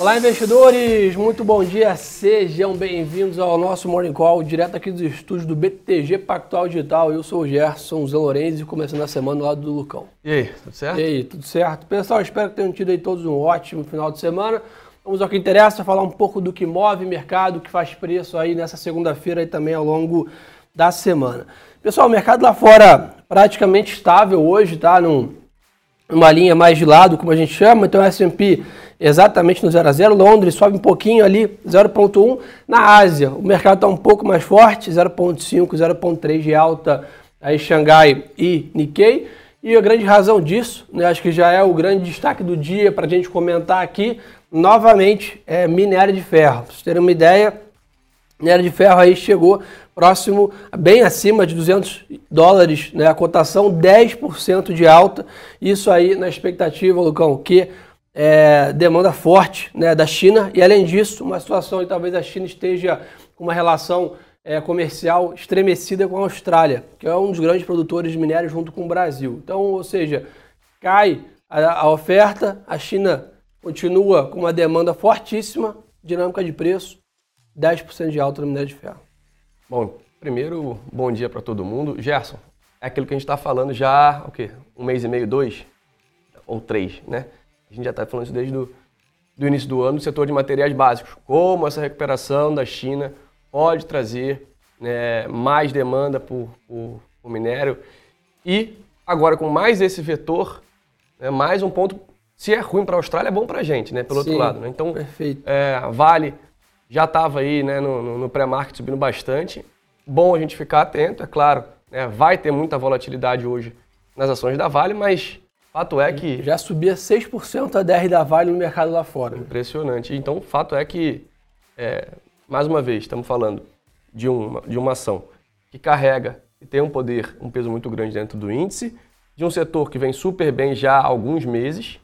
Olá, investidores! Muito bom dia, sejam bem-vindos ao nosso Morning Call, direto aqui dos estúdios do BTG Pactual Digital. Eu sou o Gerson Zé Lourenço e começando a semana do lado do Lucão. E aí, tudo certo? E aí, tudo certo? Pessoal, espero que tenham tido aí todos um ótimo final de semana. Vamos ao que interessa, falar um pouco do que move o mercado, que faz preço aí nessa segunda-feira e também ao longo da semana. Pessoal, o mercado lá fora praticamente estável hoje, tá? Num, numa linha mais de lado, como a gente chama. Então, o S&P exatamente no 0 a 0. Londres sobe um pouquinho ali, 0,1. Na Ásia, o mercado está um pouco mais forte, 0,5, 0,3 de alta aí Xangai e Nikkei. E a grande razão disso, né, acho que já é o grande destaque do dia para a gente comentar aqui, novamente, é minério de ferro. Para vocês terem uma ideia, minério de ferro aí chegou próximo, bem acima de 200 dólares, né, a cotação 10% de alta. Isso aí na expectativa, Lucão, que é, demanda forte né, da China e, além disso, uma situação em talvez a China esteja com uma relação é, comercial estremecida com a Austrália, que é um dos grandes produtores de minério junto com o Brasil. Então, ou seja, cai a, a oferta, a China continua com uma demanda fortíssima, dinâmica de preço, 10% de alta no minério de ferro. Bom, primeiro, bom dia para todo mundo. Gerson, é aquilo que a gente está falando já, o quê? Um mês e meio, dois? Ou três, né? A gente já está falando isso desde o do início do ano no setor de materiais básicos. Como essa recuperação da China pode trazer né, mais demanda por, por, por, minério. E agora, com mais esse vetor, né, mais um ponto. Se é ruim para a Austrália, é bom para a gente, né? Pelo Sim, outro lado. Né? Então. É, a Vale já estava aí né, no, no, no pré-market subindo bastante. Bom a gente ficar atento, é claro. Né, vai ter muita volatilidade hoje nas ações da Vale, mas Fato é que. Já subia 6% a DR da Vale no mercado lá fora. Impressionante. Então, fato é que, é, mais uma vez, estamos falando de uma, de uma ação que carrega e tem um poder, um peso muito grande dentro do índice, de um setor que vem super bem já há alguns meses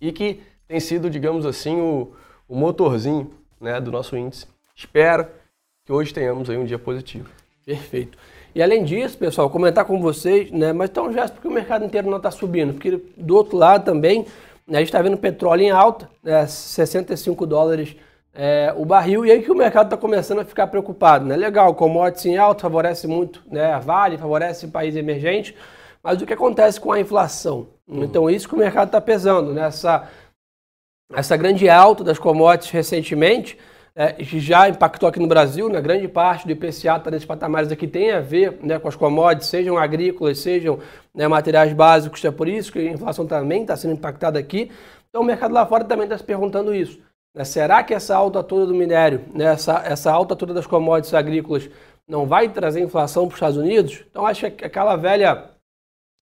e que tem sido, digamos assim, o, o motorzinho né, do nosso índice. Espero que hoje tenhamos aí um dia positivo. Perfeito. E além disso, pessoal, comentar com vocês, né? Mas então já porque o mercado inteiro não está subindo, porque do outro lado também né, a gente está vendo petróleo em alta, né, 65 dólares é, o barril, e aí que o mercado está começando a ficar preocupado, né? Legal, commodities em alta favorece muito, né? A Vale favorece país emergente, mas o que acontece com a inflação? Uhum. Então isso que o mercado está pesando, né? Essa, essa grande alta das commodities recentemente é, já impactou aqui no Brasil, né? grande parte do IPCA está nesses patamares aqui tem a ver né, com as commodities, sejam agrícolas, sejam né, materiais básicos, é por isso que a inflação também está sendo impactada aqui. Então o mercado lá fora também está se perguntando isso. Né? Será que essa alta toda do minério, né, essa, essa alta toda das commodities agrícolas não vai trazer inflação para os Estados Unidos? Então acho que aquela velha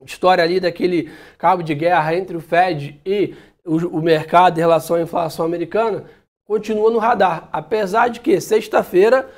história ali daquele cabo de guerra entre o Fed e o mercado em relação à inflação americana continua no radar. Apesar de que sexta-feira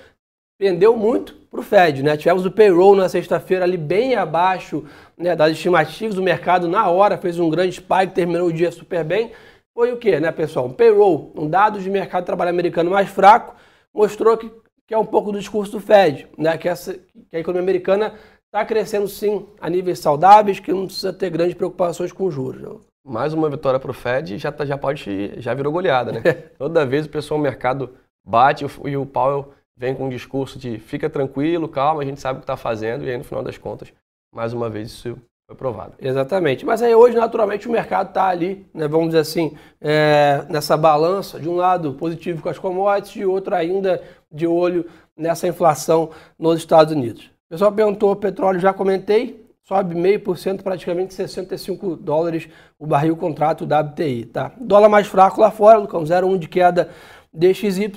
pendeu muito para o Fed. Né? Tivemos o payroll na sexta-feira ali bem abaixo né, das estimativas. O mercado na hora fez um grande spike, terminou o dia super bem. Foi o que, né, pessoal? Um payroll, um dado de mercado de trabalho americano mais fraco, mostrou que, que é um pouco do discurso do Fed, né? que, essa, que a economia americana está crescendo sim a níveis saudáveis, que não precisa ter grandes preocupações com juros. Mais uma vitória para o Fed já, tá, já pode já virou goleada, né? Toda vez o pessoal o mercado bate e o Powell vem com um discurso de fica tranquilo, calma, a gente sabe o que está fazendo e aí no final das contas, mais uma vez isso foi provado. Exatamente. Mas aí hoje naturalmente o mercado está ali, né, vamos dizer assim, é, nessa balança, de um lado positivo com as commodities, de outro ainda de olho nessa inflação nos Estados Unidos. O pessoal perguntou, petróleo já comentei, sobe meio por cento, praticamente 65 dólares o barril contrato da WTI, tá? Dólar mais fraco lá fora, com 0,1 de queda DXY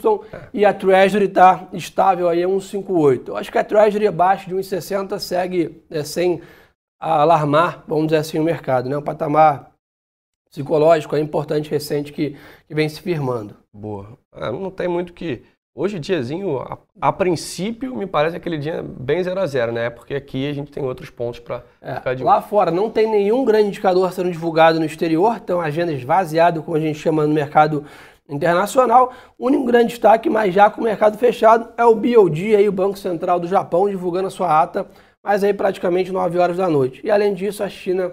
e a Treasury está estável aí a 1,58. Eu acho que a Treasury abaixo de 1,60 segue é, sem alarmar, vamos dizer assim, o mercado, né? Um patamar psicológico é importante recente que, que vem se firmando. Boa. Ah, não tem muito que Hoje, diazinho, a, a, princípio, me parece aquele dia bem 0 a 0 né? Porque aqui a gente tem outros pontos para é, ficar de Lá fora não tem nenhum grande indicador sendo divulgado no exterior, então agenda esvaziada, como a gente chama no mercado internacional. O único grande destaque, mas já com o mercado fechado, é o BOD, aí, o Banco Central do Japão, divulgando a sua ata, mas aí praticamente 9 horas da noite. E além disso, a China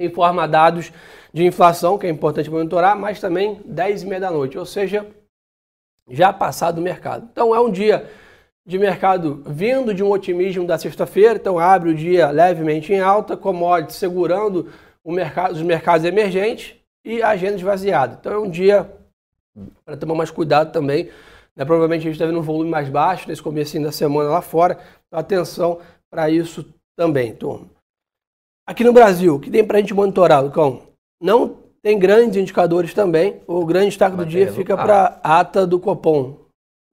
informa dados de inflação, que é importante monitorar, mas também 10 e meia da noite, ou seja, já passado o mercado. Então é um dia de mercado vindo de um otimismo da sexta-feira, então abre o dia levemente em alta, commodities segurando mercado, os mercados emergentes e a agenda esvaziada. Então é um dia para tomar mais cuidado também. Né? Provavelmente a gente está vendo um volume mais baixo nesse começo da semana lá fora, então atenção para isso também, turma. Aqui no Brasil, o que tem para a gente monitorar, Lucão? Não tem grandes indicadores também. O grande destaque do dia fica para a ata do Copom.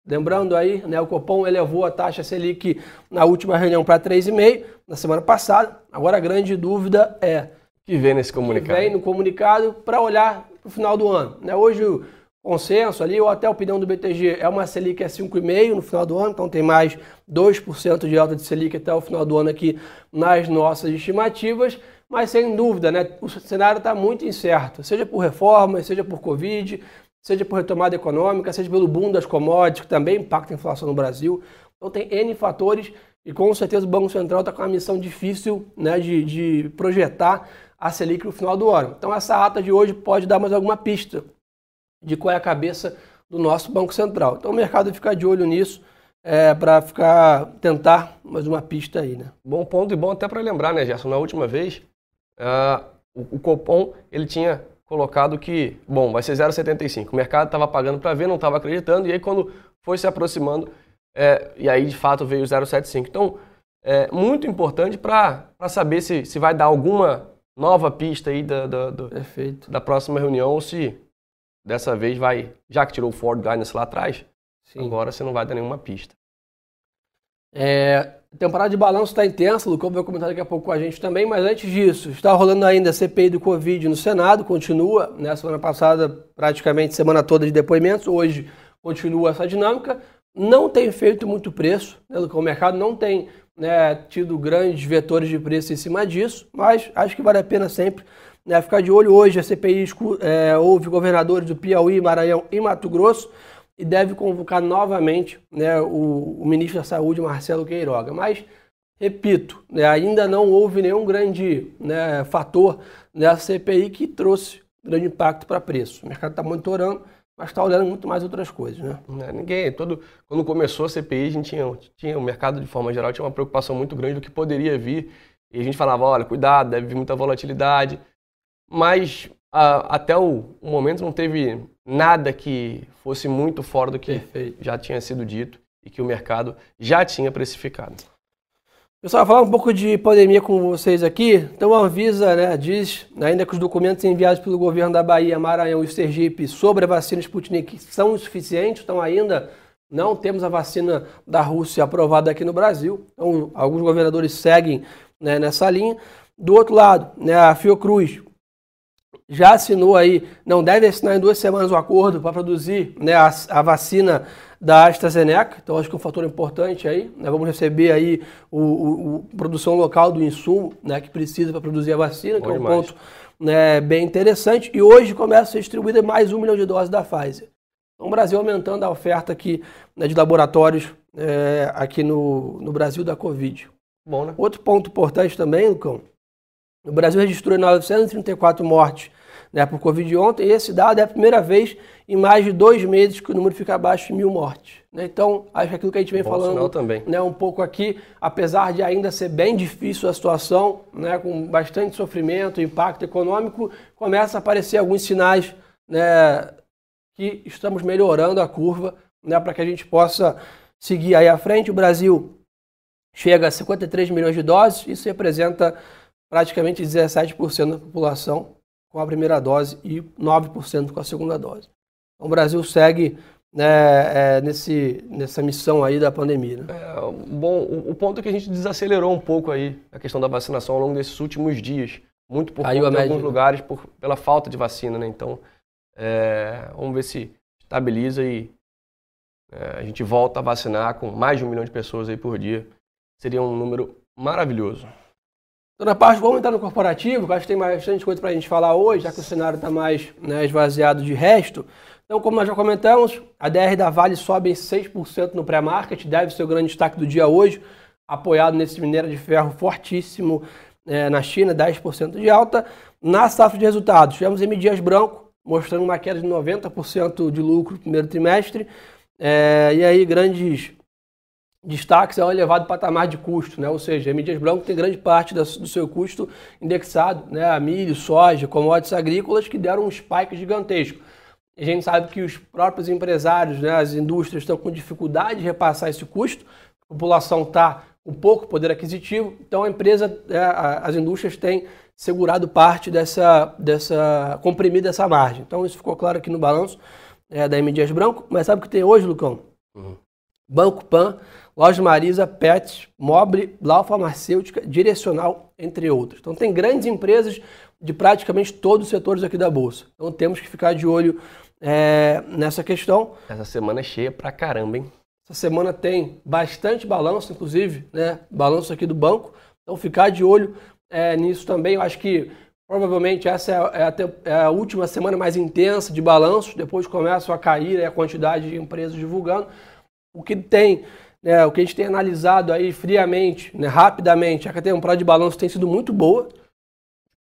Lembrando aí, né, o Copom elevou a taxa Selic na última reunião para 3,5% na semana passada. Agora a grande dúvida é que vem nesse comunicado. Que vem no comunicado para olhar para o final do ano. Né? Hoje o consenso ali, ou até a opinião do BTG, é uma Selic é 5,5% no final do ano, então tem mais 2% de alta de Selic até o final do ano aqui nas nossas estimativas. Mas sem dúvida, né, o cenário está muito incerto, seja por reformas, seja por Covid, seja por retomada econômica, seja pelo boom das commodities, que também impacta a inflação no Brasil. Então tem N fatores e com certeza o Banco Central está com uma missão difícil né, de, de projetar a Selic no final do ano. Então essa ata de hoje pode dar mais alguma pista de qual é a cabeça do nosso Banco Central. Então o mercado fica de olho nisso é, para ficar tentar mais uma pista aí, né? Bom ponto e bom até para lembrar, né, Gerson? Na última vez, uh, o, o Copom ele tinha colocado que, bom, vai ser 0,75. O mercado estava pagando para ver, não estava acreditando, e aí quando foi se aproximando, é, e aí de fato veio o 0,75. Então, é muito importante para saber se, se vai dar alguma nova pista aí da, da, da, da próxima reunião ou se dessa vez vai, já que tirou o Ford Guidance lá atrás, Sim. agora você não vai dar nenhuma pista. É, a temporada de balanço está intensa, o Lucão vai comentar daqui a pouco com a gente também, mas antes disso, está rolando ainda a CPI do Covid no Senado, continua, né, semana passada praticamente semana toda de depoimentos, hoje continua essa dinâmica, não tem feito muito preço, né, o mercado não tem né, tido grandes vetores de preço em cima disso, mas acho que vale a pena sempre né, ficar de olho. Hoje, a CPI é, houve governadores do Piauí, Maranhão e Mato Grosso, e deve convocar novamente né, o, o, ministro da Saúde, Marcelo Queiroga. Mas, repito, né, ainda não houve nenhum grande né, fator nessa CPI que trouxe grande impacto para preço. O mercado está monitorando, mas está olhando muito mais outras coisas. Né? É, ninguém, todo, quando começou a CPI, a gente tinha, tinha, o mercado de forma geral tinha uma preocupação muito grande do que poderia vir. E a gente falava, olha, cuidado, deve vir muita volatilidade. Mas a, até o, o momento não teve nada que fosse muito fora do que Perfeito. já tinha sido dito e que o mercado já tinha precificado. Pessoal, falar um pouco de pandemia com vocês aqui. Então, a Anvisa né, diz ainda que os documentos enviados pelo governo da Bahia, Maranhão e Sergipe sobre a vacina Sputnik são insuficientes, então ainda não temos a vacina da Rússia aprovada aqui no Brasil. Então, alguns governadores seguem né, nessa linha. Do outro lado, né, a Fiocruz já assinou aí, não deve assinar em duas semanas o acordo para produzir né, a, a, vacina da AstraZeneca, então acho que é um fator importante aí, né, vamos receber aí o, o, o, produção local do insumo né, que precisa para produzir a vacina, Bom que é um demais. ponto né, bem interessante, e hoje começa a ser distribuída mais um milhão de doses da Pfizer. Então o Brasil aumentando a oferta aqui né, de laboratórios é, aqui no, no Brasil da Covid. Bom, né? Outro ponto importante também, Lucão, o Brasil registrou 934 mortes né, por Covid ontem, e esse dado é a primeira vez em mais de dois meses que o número fica abaixo de mil mortes. Né? Então, acho que aquilo que a gente vem Bom falando também. Né, um pouco aqui, apesar de ainda ser bem difícil a situação, né, com bastante sofrimento, impacto econômico, começa a aparecer alguns sinais né, que estamos melhorando a curva né, para que a gente possa seguir aí à frente. O Brasil chega a 53 milhões de doses, isso representa praticamente 17% da população com a primeira dose e 9% com a segunda dose. Então, o Brasil segue né, é, nesse, nessa missão aí da pandemia. Né? É, bom, o, o, ponto é que a gente desacelerou um pouco aí a questão da vacinação ao longo desses últimos dias, muito por Caiu conta alguns lugares por, pela falta de vacina, né? Então, é, vamos ver se estabiliza e é, a gente volta a vacinar com mais de um milhão de pessoas aí por dia. Seria um número maravilhoso. Dona Parte, vamos entrar no corporativo, que acho que tem bastante coisa para a gente falar hoje, já que o cenário está mais né, esvaziado de resto. Então, como nós já comentamos, a DR da Vale sobe em 6% no pré-market, deve ser o grande destaque do dia hoje, apoiado nesse minério de ferro fortíssimo é, na China, 10% de alta. Na safra de resultados, tivemos M. Dias Branco, mostrando uma queda de 90% de lucro no primeiro trimestre. É, e aí, grandes destaques é o elevado patamar de custo, né? ou seja, a Mídias Branco tem grande parte do seu custo indexado né? a milho, soja, commodities agrícolas que deram um spike gigantesco. A gente sabe que os próprios empresários, né, as indústrias estão com dificuldade de repassar esse custo, a população está com pouco poder aquisitivo, então a empresa, é, as indústrias têm segurado parte dessa, dessa comprimida essa margem. Então isso ficou claro aqui no balanço é, da M. Dias Branco, mas sabe o que tem hoje, Lucão? Uhum. Banco Pan, Loja Marisa, Pets, Mobre, Blau Farmacêutica, Direcional, entre outros. Então tem grandes empresas de praticamente todos os setores aqui da Bolsa. Então temos que ficar de olho é, nessa questão. Essa semana é cheia pra caramba, hein? Essa semana tem bastante balanço, inclusive, né? Balanço aqui do banco. Então ficar de olho é, nisso também. Eu acho que provavelmente essa é, é, a, é a última semana mais intensa de balanços. Depois começam a cair a quantidade de empresas divulgando. O que tem né, o que a gente tem analisado aí friamente, né, rapidamente, a temporada de balanço tem sido muito boa.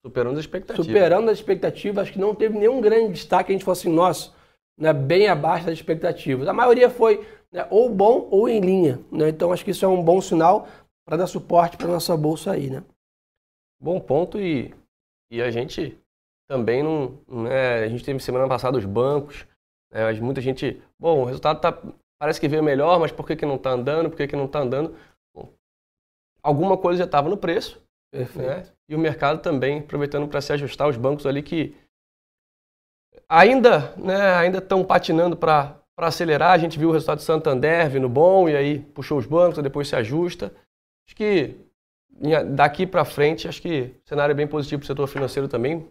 Superando as expectativas. Superando as expectativas. Acho que não teve nenhum grande destaque. A gente falou assim, nossa, né, bem abaixo das expectativas. A maioria foi né, ou bom ou em linha. Né? Então acho que isso é um bom sinal para dar suporte para nossa bolsa aí. Né? Bom ponto e, e a gente também não. Né, a gente teve semana passada os bancos. Né, muita gente. Bom, o resultado está parece que veio melhor, mas por que, que não está andando? Por que, que não está andando? Bom, alguma coisa já estava no preço. Né? E o mercado também aproveitando para se ajustar, os bancos ali que ainda né, ainda estão patinando para acelerar. A gente viu o resultado do Santander vindo bom e aí puxou os bancos, depois se ajusta. Acho que daqui para frente, acho que o cenário é bem positivo para o setor financeiro também.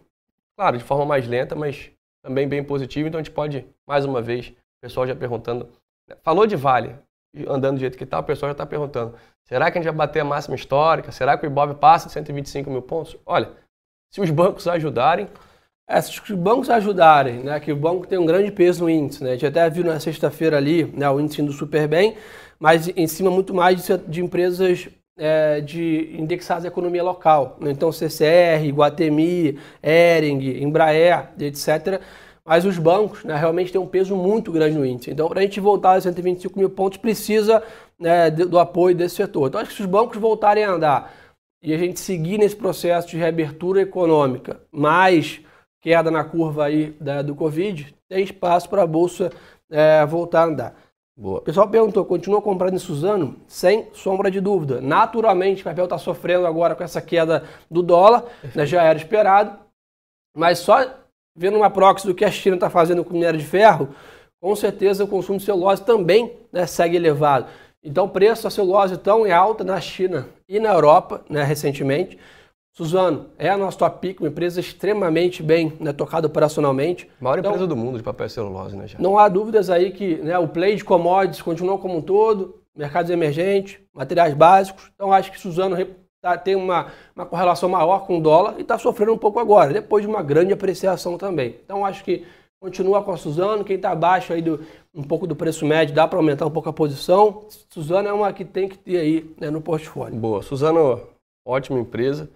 Claro, de forma mais lenta, mas também bem positivo. Então a gente pode, mais uma vez, o pessoal já perguntando Falou de Vale, andando do jeito que está, o pessoal já está perguntando: será que a gente vai bater a máxima histórica? Será que o Ibov passa de 125 mil pontos? Olha, se os bancos ajudarem. É, se os bancos ajudarem, né, que o banco tem um grande peso no índice, né, a gente até viu na sexta-feira ali né, o índice indo super bem, mas em cima muito mais de, de empresas é, de indexadas à economia local. Né, então CCR, Guatemi, Ering, Embraer, etc., mas os bancos né, realmente têm um peso muito grande no índice. Então, para a gente voltar a 125 mil pontos, precisa né, do apoio desse setor. Então, acho que se os bancos voltarem a andar e a gente seguir nesse processo de reabertura econômica, mais queda na curva aí da, do Covid, tem espaço para a Bolsa é, voltar a andar. Boa. O pessoal perguntou, continua comprando em Suzano? Sem sombra de dúvida. Naturalmente, o papel está sofrendo agora com essa queda do dólar, né, já era esperado, mas só vendo uma proxy do que a China está fazendo com minério de ferro, com certeza o consumo de celulose também né, segue elevado. Então, o preço da celulose tão em alta na China e na Europa, né, recentemente. Suzano é a nossa top pick, uma empresa extremamente bem né, tocada operacionalmente. Maior então, empresa do mundo de papel e celulose, né, já? Não há dúvidas aí que né, o play de commodities continua como um todo, mercados emergentes, materiais básicos. Então, acho que Suzano tá, tem uma, uma correlação maior com o dólar e está sofrendo um pouco agora, depois de uma grande apreciação também. Então acho que continua com a Suzano, quem está abaixo aí do, um pouco do preço médio, dá para aumentar um pouco a posição. Suzano é uma que tem que ter aí né, no portfólio. Boa, Suzano, ótima empresa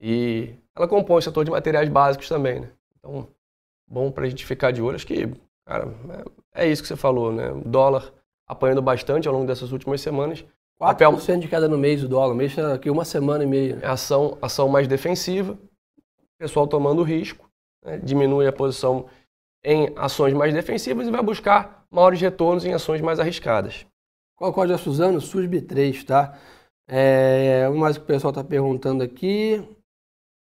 e ela compõe o setor de materiais básicos também, né? Então, bom para a gente ficar de olho. Acho que, cara, é, é isso que você falou, né? O dólar apanhando bastante ao longo dessas últimas semanas. 4% papel... de queda no mês do dólar, mês aqui uma semana e meia. É ação, ação mais defensiva, pessoal tomando risco, né? diminui a posição em ações mais defensivas e vai buscar maiores retornos em ações mais arriscadas. Qual o código da Suzano? SUSB3, tá? É, o mais que o pessoal está perguntando aqui.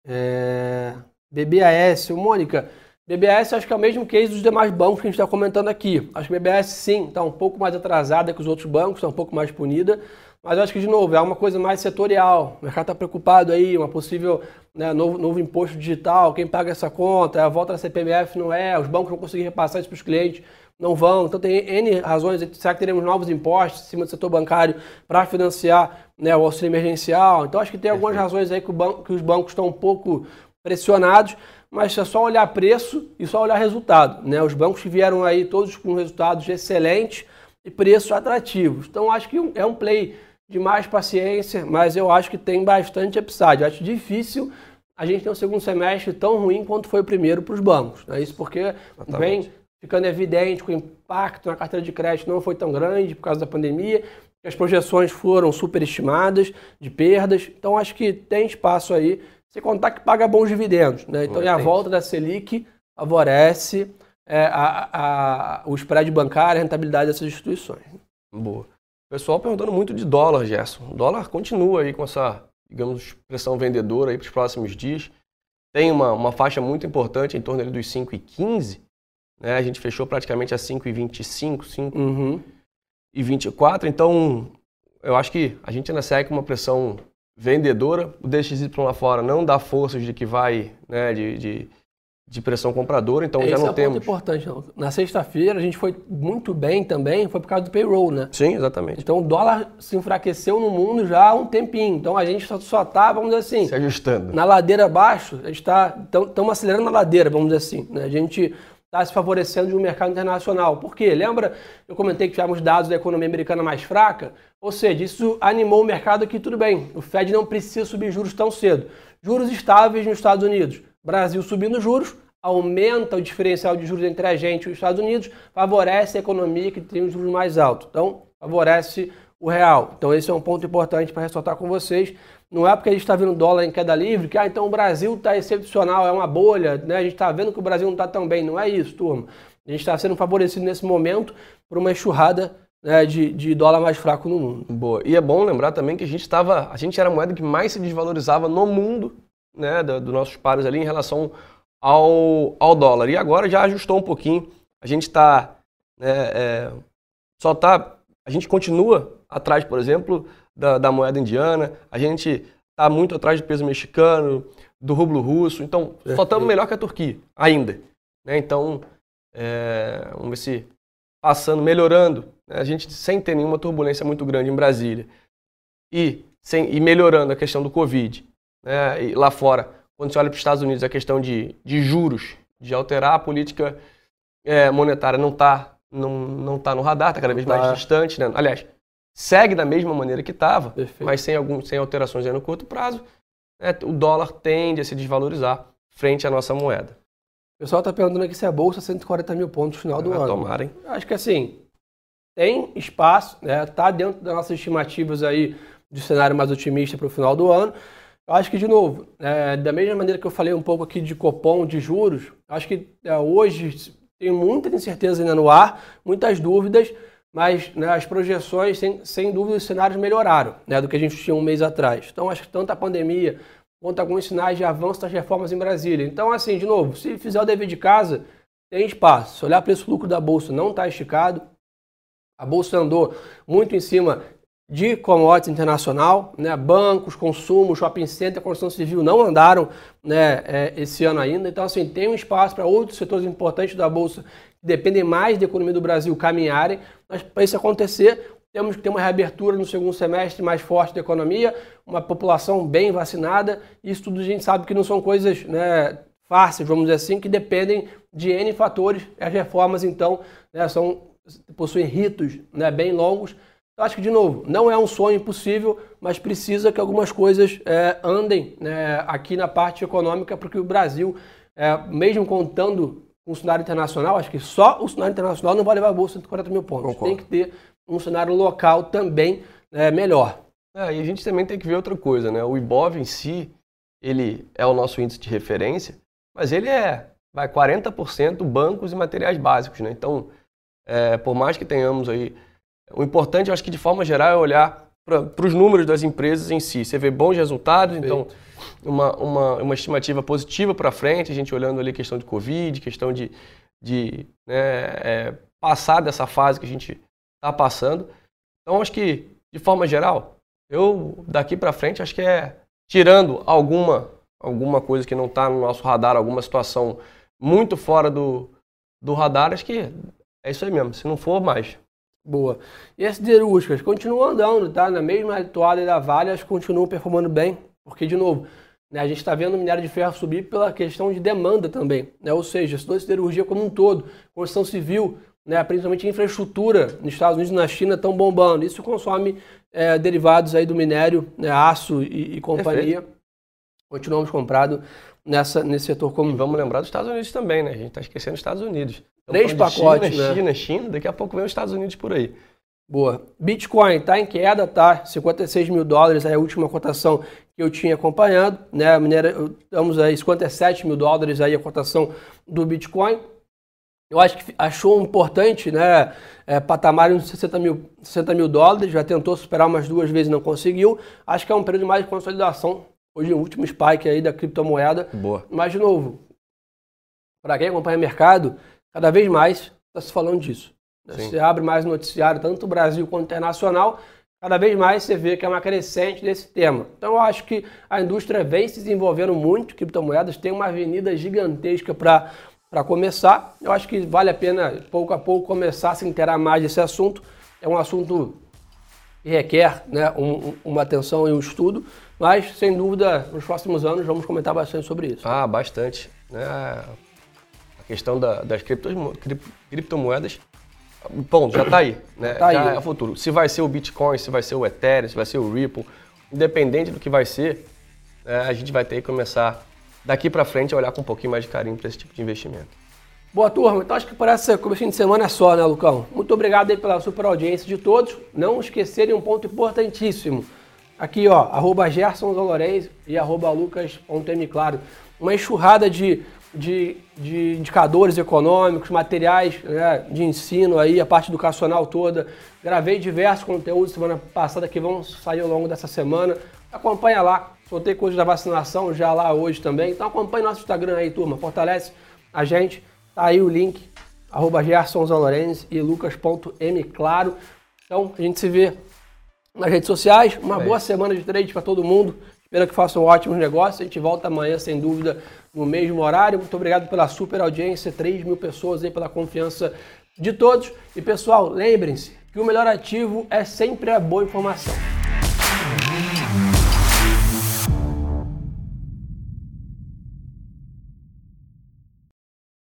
É, BBAS, Mônica, BBAS acho que é o mesmo case dos demais bancos que a gente está comentando aqui. Acho que BBAS sim está um pouco mais atrasada que os outros bancos, está um pouco mais punida, mas acho que, de novo, é uma coisa mais setorial. O mercado está preocupado aí, uma possível né, novo, novo imposto digital, quem paga essa conta, a volta da CPMF não é, os bancos vão conseguir repassar isso para os clientes, não vão. Então tem N razões, será que teremos novos impostos em cima do setor bancário para financiar né, o auxílio emergencial? Então acho que tem algumas razões aí que, banco, que os bancos estão um pouco pressionados, mas é só olhar preço e só olhar resultado. Né? Os bancos que vieram aí todos com resultados excelentes e preços atrativos. Então acho que é um play de mais paciência, mas eu acho que tem bastante upside. Eu acho difícil a gente ter um segundo semestre tão ruim quanto foi o primeiro para os bancos. Né? Isso porque Exatamente. vem ficando evidente que o impacto na carteira de crédito não foi tão grande por causa da pandemia, que as projeções foram superestimadas de perdas. Então acho que tem espaço aí, sem contar que paga bons dividendos. Né? Então a volta da Selic favorece é, a, a, o spread bancário, a rentabilidade dessas instituições. Boa. Pessoal perguntando muito de dólar, Gerson. O dólar continua aí com essa, digamos, pressão vendedora aí para os próximos dias. Tem uma, uma faixa muito importante em torno ali dos 5,15. Né? A gente fechou praticamente a 5,25, 5 uhum. e 24. Então, eu acho que a gente ainda segue com uma pressão vendedora. O DXY lá fora não dá forças de que vai, né, de, de de pressão compradora, então Esse já não é um temos. Ponto importante. Na sexta-feira a gente foi muito bem também, foi por causa do payroll, né? Sim, exatamente. Então o dólar se enfraqueceu no mundo já há um tempinho. Então a gente só está, vamos dizer assim, se ajustando. Na ladeira abaixo, a gente está estamos acelerando na ladeira, vamos dizer assim. Né? A gente está se favorecendo de um mercado internacional. Por quê? Lembra? Eu comentei que tivemos dados da economia americana mais fraca, ou seja, isso animou o mercado aqui, tudo bem. O Fed não precisa subir juros tão cedo. Juros estáveis nos Estados Unidos Brasil subindo juros, aumenta o diferencial de juros entre a gente e os Estados Unidos, favorece a economia que tem os juros mais altos. Então, favorece o real. Então, esse é um ponto importante para ressaltar com vocês. Não é porque a gente está vendo dólar em queda livre que ah, então o Brasil está excepcional, é uma bolha, né? a gente está vendo que o Brasil não está tão bem. Não é isso, turma. A gente está sendo favorecido nesse momento por uma enxurrada né, de, de, dólar mais fraco no mundo. Boa. E é bom lembrar também que a gente estava, a gente era a moeda que mais se desvalorizava no mundo né, dos do nossos pares ali em relação ao, ao dólar. E agora já ajustou um pouquinho. A gente está. Né, é, só está. A gente continua atrás, por exemplo, da, da moeda indiana, a gente está muito atrás do peso mexicano, do rublo russo. Então, só estamos melhor que a Turquia, ainda. Né? Então, é, vamos ver se passando, melhorando, né? a gente sem ter nenhuma turbulência muito grande em Brasília e, sem, e melhorando a questão do Covid né, lá fora, quando você olha para os Estados Unidos, a questão de, de juros, de alterar a política é, monetária não está não, não tá no radar, está cada vez mais tá. distante. Né? Aliás, segue da mesma maneira que estava, mas sem, algum, sem alterações no curto prazo. Né, o dólar tende a se desvalorizar frente à nossa moeda. O pessoal está perguntando aqui se a Bolsa 140 mil pontos no final do ah, ano. Tomarem. Acho que assim, tem espaço, está né? Tá dentro das nossas estimativas aí de cenário mais otimista para o final do ano. Eu acho que, de novo, é, da mesma maneira que eu falei um pouco aqui de copom, de juros, acho que é, hoje tem muita incerteza ainda no ar, muitas dúvidas, mas né, as projeções, sem, sem dúvida, os cenários melhoraram né, do que a gente tinha um mês atrás. Então, acho que tanto a pandemia quanto alguns sinais de avanço das reformas em Brasília. Então, assim, de novo, se fizer o dever de casa, tem espaço. Se olhar para esse lucro da Bolsa, não está esticado. A Bolsa andou muito em cima de commodities internacional, né? bancos, consumo, shopping center, construção civil não andaram né, é, esse ano ainda. Então, assim, tem um espaço para outros setores importantes da Bolsa que dependem mais da economia do Brasil caminharem. Mas para isso acontecer, temos que ter uma reabertura no segundo semestre mais forte da economia, uma população bem vacinada. Isso tudo a gente sabe que não são coisas né, fáceis, vamos dizer assim, que dependem de N fatores. As reformas, então, né, são, possuem ritos né, bem longos eu acho que, de novo, não é um sonho impossível, mas precisa que algumas coisas é, andem né, aqui na parte econômica, porque o Brasil, é, mesmo contando com o cenário internacional, acho que só o cenário internacional não vai levar a bolsa 140 mil pontos. Concordo. Tem que ter um cenário local também é, melhor. É, e a gente também tem que ver outra coisa, né? O IBOV em si, ele é o nosso índice de referência, mas ele é vai 40% bancos e materiais básicos, né? Então, é, por mais que tenhamos aí o importante, eu acho que de forma geral, é olhar para os números das empresas em si. Você vê bons resultados, então uma, uma, uma estimativa positiva para frente, a gente olhando ali questão de Covid, questão de, de né, é, passar dessa fase que a gente está passando. Então, acho que, de forma geral, eu daqui para frente acho que é tirando alguma, alguma coisa que não está no nosso radar, alguma situação muito fora do, do radar, acho que é isso aí mesmo. Se não for, mais. Boa. E as siderúrgicas continuam andando, tá? Na mesma toada da Vale, elas continuam performando bem, porque, de novo, né, a gente está vendo o minério de ferro subir pela questão de demanda também, né? Ou seja, a siderurgia como um todo, construção civil, né, principalmente infraestrutura nos Estados Unidos e na China estão bombando. Isso consome é, derivados aí do minério, né, aço e, e companhia. Perfeito. Continuamos comprado nessa, nesse setor como. E vamos lembrar dos Estados Unidos também, né? A gente está esquecendo dos Estados Unidos. Três pacotes, China, né? China, China, daqui a pouco vem os Estados Unidos por aí. Boa. Bitcoin está em queda, tá? 56 mil dólares é a última cotação que eu tinha acompanhado, né? A minera, estamos aí 57 mil dólares aí a cotação do Bitcoin. Eu acho que achou importante, né? É, patamar de 60 mil, 60 mil dólares, já tentou superar umas duas vezes e não conseguiu. Acho que é um período mais de consolidação. Hoje o último spike aí da criptomoeda. Boa. Mas, de novo, para quem acompanha o mercado, cada vez mais está se falando disso. Você abre mais noticiário, tanto Brasil quanto internacional, cada vez mais você vê que é uma crescente desse tema. Então eu acho que a indústria vem se desenvolvendo muito, criptomoedas tem uma avenida gigantesca para para começar. Eu acho que vale a pena, pouco a pouco, começar a se interar mais desse assunto. É um assunto que requer né, um, uma atenção e um estudo, mas, sem dúvida, nos próximos anos vamos comentar bastante sobre isso. Ah, bastante. Né? Questão da, das criptomoedas Bom, já está aí, né? Tá já aí. é o futuro. Se vai ser o Bitcoin, se vai ser o Ethereum, se vai ser o Ripple, independente do que vai ser, né, a gente vai ter que começar daqui para frente a olhar com um pouquinho mais de carinho para esse tipo de investimento. Boa turma, então acho que por essa começo de semana é só, né, Lucão? Muito obrigado aí pela super audiência de todos. Não esquecerem um ponto importantíssimo. Aqui, ó, arroba Gerson e arroba Lucas.mclaro. Uma enxurrada de de, de indicadores econômicos, materiais né, de ensino aí, a parte educacional toda. Gravei diversos conteúdos semana passada que vão sair ao longo dessa semana. Acompanha lá, soltei coisas da vacinação já lá hoje também. Então acompanhe nosso Instagram aí, turma. Fortalece a gente. Tá aí o link, arroba e lucas.m, claro. Então a gente se vê nas redes sociais. Uma é. boa semana de trade para todo mundo. Espero que façam ótimos negócios. A gente volta amanhã, sem dúvida, no mesmo horário. Muito obrigado pela super audiência, 3 mil pessoas aí, pela confiança de todos. E pessoal, lembrem-se que o melhor ativo é sempre a boa informação.